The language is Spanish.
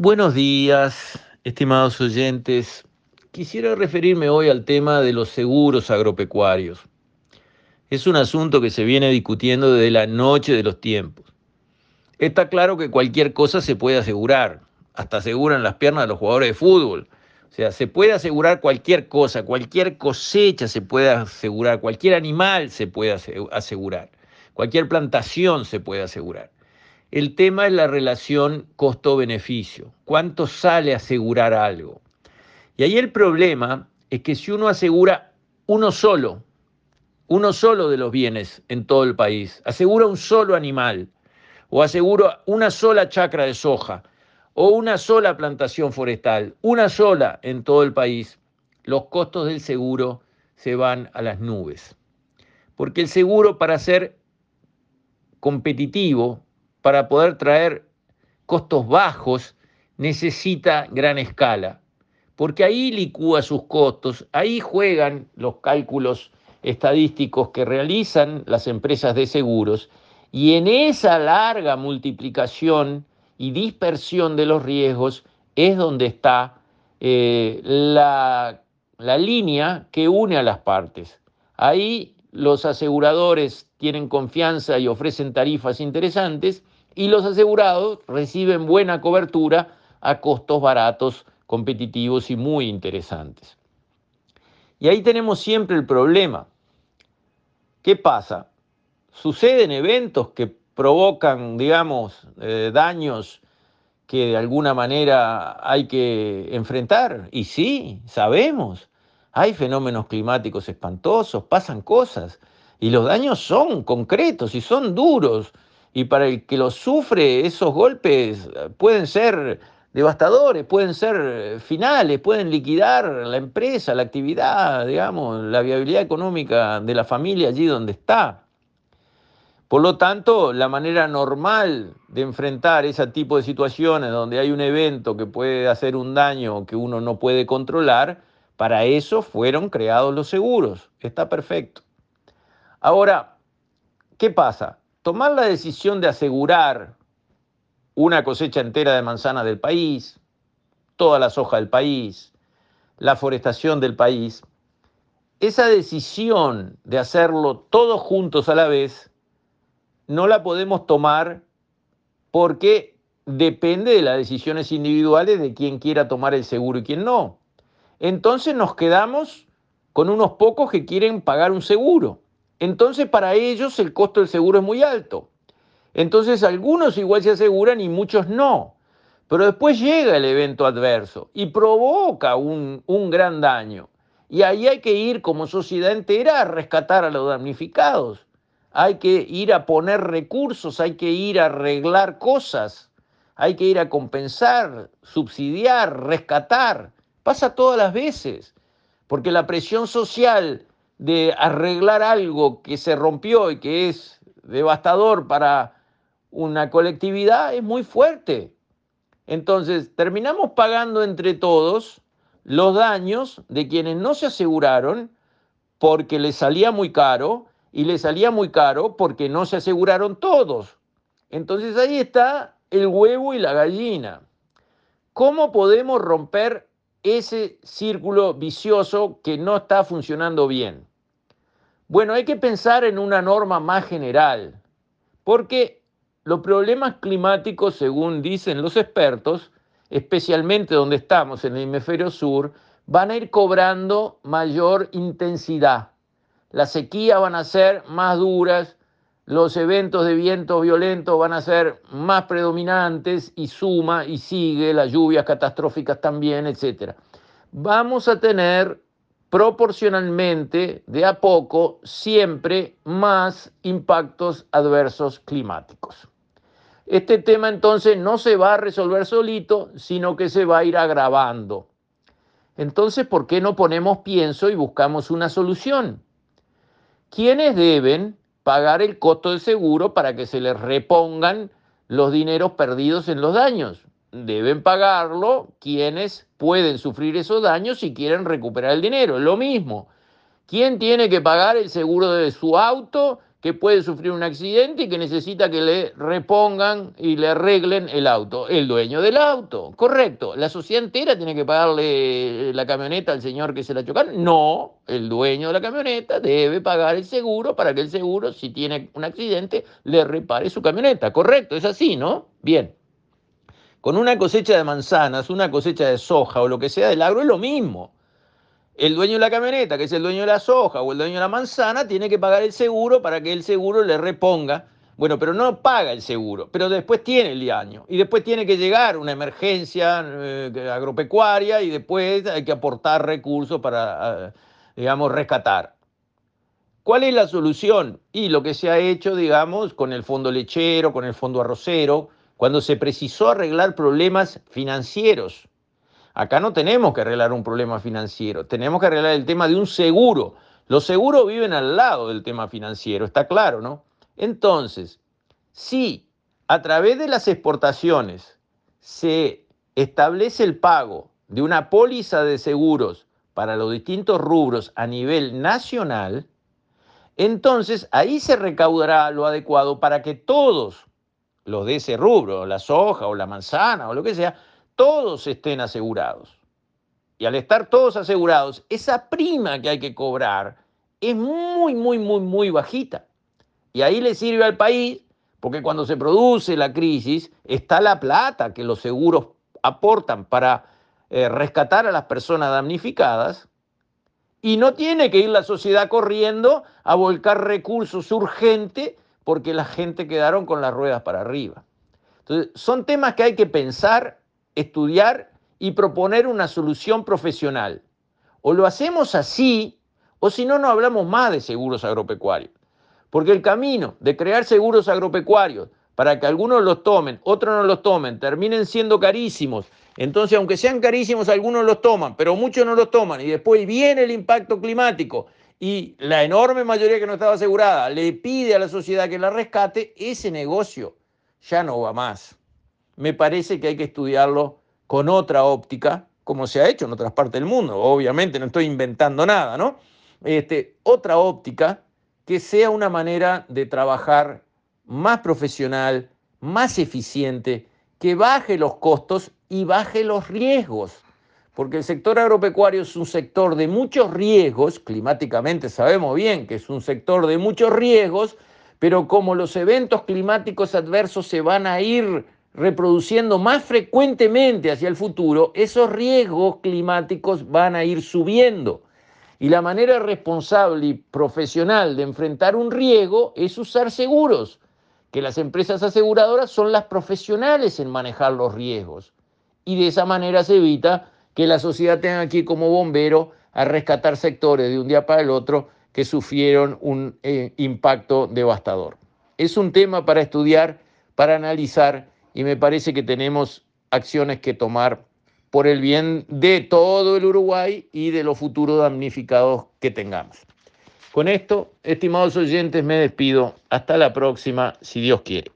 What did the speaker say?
Buenos días, estimados oyentes. Quisiera referirme hoy al tema de los seguros agropecuarios. Es un asunto que se viene discutiendo desde la noche de los tiempos. Está claro que cualquier cosa se puede asegurar, hasta aseguran las piernas de los jugadores de fútbol. O sea, se puede asegurar cualquier cosa, cualquier cosecha se puede asegurar, cualquier animal se puede asegurar, cualquier plantación se puede asegurar. El tema es la relación costo-beneficio. ¿Cuánto sale asegurar algo? Y ahí el problema es que si uno asegura uno solo, uno solo de los bienes en todo el país, asegura un solo animal, o asegura una sola chacra de soja, o una sola plantación forestal, una sola en todo el país, los costos del seguro se van a las nubes. Porque el seguro para ser competitivo para poder traer costos bajos, necesita gran escala, porque ahí licúa sus costos, ahí juegan los cálculos estadísticos que realizan las empresas de seguros, y en esa larga multiplicación y dispersión de los riesgos es donde está eh, la, la línea que une a las partes. Ahí los aseguradores tienen confianza y ofrecen tarifas interesantes, y los asegurados reciben buena cobertura a costos baratos, competitivos y muy interesantes. Y ahí tenemos siempre el problema. ¿Qué pasa? Suceden eventos que provocan, digamos, eh, daños que de alguna manera hay que enfrentar. Y sí, sabemos, hay fenómenos climáticos espantosos, pasan cosas, y los daños son concretos y son duros y para el que los sufre, esos golpes eh, pueden ser devastadores, pueden ser eh, finales, pueden liquidar la empresa, la actividad, digamos, la viabilidad económica de la familia allí donde está. Por lo tanto, la manera normal de enfrentar ese tipo de situaciones donde hay un evento que puede hacer un daño que uno no puede controlar, para eso fueron creados los seguros. Está perfecto. Ahora, ¿qué pasa? Tomar la decisión de asegurar una cosecha entera de manzanas del país, toda la soja del país, la forestación del país, esa decisión de hacerlo todos juntos a la vez, no la podemos tomar porque depende de las decisiones individuales de quien quiera tomar el seguro y quien no. Entonces nos quedamos con unos pocos que quieren pagar un seguro. Entonces para ellos el costo del seguro es muy alto. Entonces algunos igual se aseguran y muchos no. Pero después llega el evento adverso y provoca un, un gran daño. Y ahí hay que ir como sociedad entera a rescatar a los damnificados. Hay que ir a poner recursos, hay que ir a arreglar cosas, hay que ir a compensar, subsidiar, rescatar. Pasa todas las veces, porque la presión social de arreglar algo que se rompió y que es devastador para una colectividad es muy fuerte. Entonces, terminamos pagando entre todos los daños de quienes no se aseguraron porque les salía muy caro y les salía muy caro porque no se aseguraron todos. Entonces ahí está el huevo y la gallina. ¿Cómo podemos romper ese círculo vicioso que no está funcionando bien? Bueno, hay que pensar en una norma más general, porque los problemas climáticos, según dicen los expertos, especialmente donde estamos, en el hemisferio sur, van a ir cobrando mayor intensidad. Las sequías van a ser más duras, los eventos de viento violento van a ser más predominantes y suma y sigue, las lluvias catastróficas también, etc. Vamos a tener proporcionalmente, de a poco, siempre más impactos adversos climáticos. Este tema entonces no se va a resolver solito, sino que se va a ir agravando. Entonces, ¿por qué no ponemos pienso y buscamos una solución? ¿Quiénes deben pagar el costo del seguro para que se les repongan los dineros perdidos en los daños. Deben pagarlo quienes pueden sufrir esos daños si quieren recuperar el dinero. Lo mismo. ¿Quién tiene que pagar el seguro de su auto que puede sufrir un accidente y que necesita que le repongan y le arreglen el auto. El dueño del auto, correcto. ¿La sociedad entera tiene que pagarle la camioneta al señor que se la chocaron? No, el dueño de la camioneta debe pagar el seguro para que el seguro, si tiene un accidente, le repare su camioneta. Correcto, es así, ¿no? Bien. Con una cosecha de manzanas, una cosecha de soja o lo que sea del agro es lo mismo el dueño de la camioneta, que es el dueño de la soja o el dueño de la manzana, tiene que pagar el seguro para que el seguro le reponga. Bueno, pero no paga el seguro, pero después tiene el daño y después tiene que llegar una emergencia eh, agropecuaria y después hay que aportar recursos para, eh, digamos, rescatar. ¿Cuál es la solución? Y lo que se ha hecho, digamos, con el fondo lechero, con el fondo arrocero, cuando se precisó arreglar problemas financieros Acá no tenemos que arreglar un problema financiero, tenemos que arreglar el tema de un seguro. Los seguros viven al lado del tema financiero, está claro, ¿no? Entonces, si a través de las exportaciones se establece el pago de una póliza de seguros para los distintos rubros a nivel nacional, entonces ahí se recaudará lo adecuado para que todos los de ese rubro, la soja o la manzana o lo que sea, todos estén asegurados. Y al estar todos asegurados, esa prima que hay que cobrar es muy, muy, muy, muy bajita. Y ahí le sirve al país, porque cuando se produce la crisis, está la plata que los seguros aportan para eh, rescatar a las personas damnificadas, y no tiene que ir la sociedad corriendo a volcar recursos urgentes porque la gente quedaron con las ruedas para arriba. Entonces, son temas que hay que pensar estudiar y proponer una solución profesional. O lo hacemos así, o si no, no hablamos más de seguros agropecuarios. Porque el camino de crear seguros agropecuarios para que algunos los tomen, otros no los tomen, terminen siendo carísimos. Entonces, aunque sean carísimos, algunos los toman, pero muchos no los toman. Y después viene el impacto climático y la enorme mayoría que no estaba asegurada le pide a la sociedad que la rescate, ese negocio ya no va más me parece que hay que estudiarlo con otra óptica, como se ha hecho en otras partes del mundo. Obviamente no estoy inventando nada, ¿no? Este, otra óptica que sea una manera de trabajar más profesional, más eficiente, que baje los costos y baje los riesgos. Porque el sector agropecuario es un sector de muchos riesgos, climáticamente sabemos bien que es un sector de muchos riesgos, pero como los eventos climáticos adversos se van a ir reproduciendo más frecuentemente hacia el futuro, esos riesgos climáticos van a ir subiendo. Y la manera responsable y profesional de enfrentar un riesgo es usar seguros, que las empresas aseguradoras son las profesionales en manejar los riesgos. Y de esa manera se evita que la sociedad tenga ir como bombero a rescatar sectores de un día para el otro que sufrieron un eh, impacto devastador. Es un tema para estudiar, para analizar y me parece que tenemos acciones que tomar por el bien de todo el Uruguay y de los futuros damnificados que tengamos. Con esto, estimados oyentes, me despido. Hasta la próxima, si Dios quiere.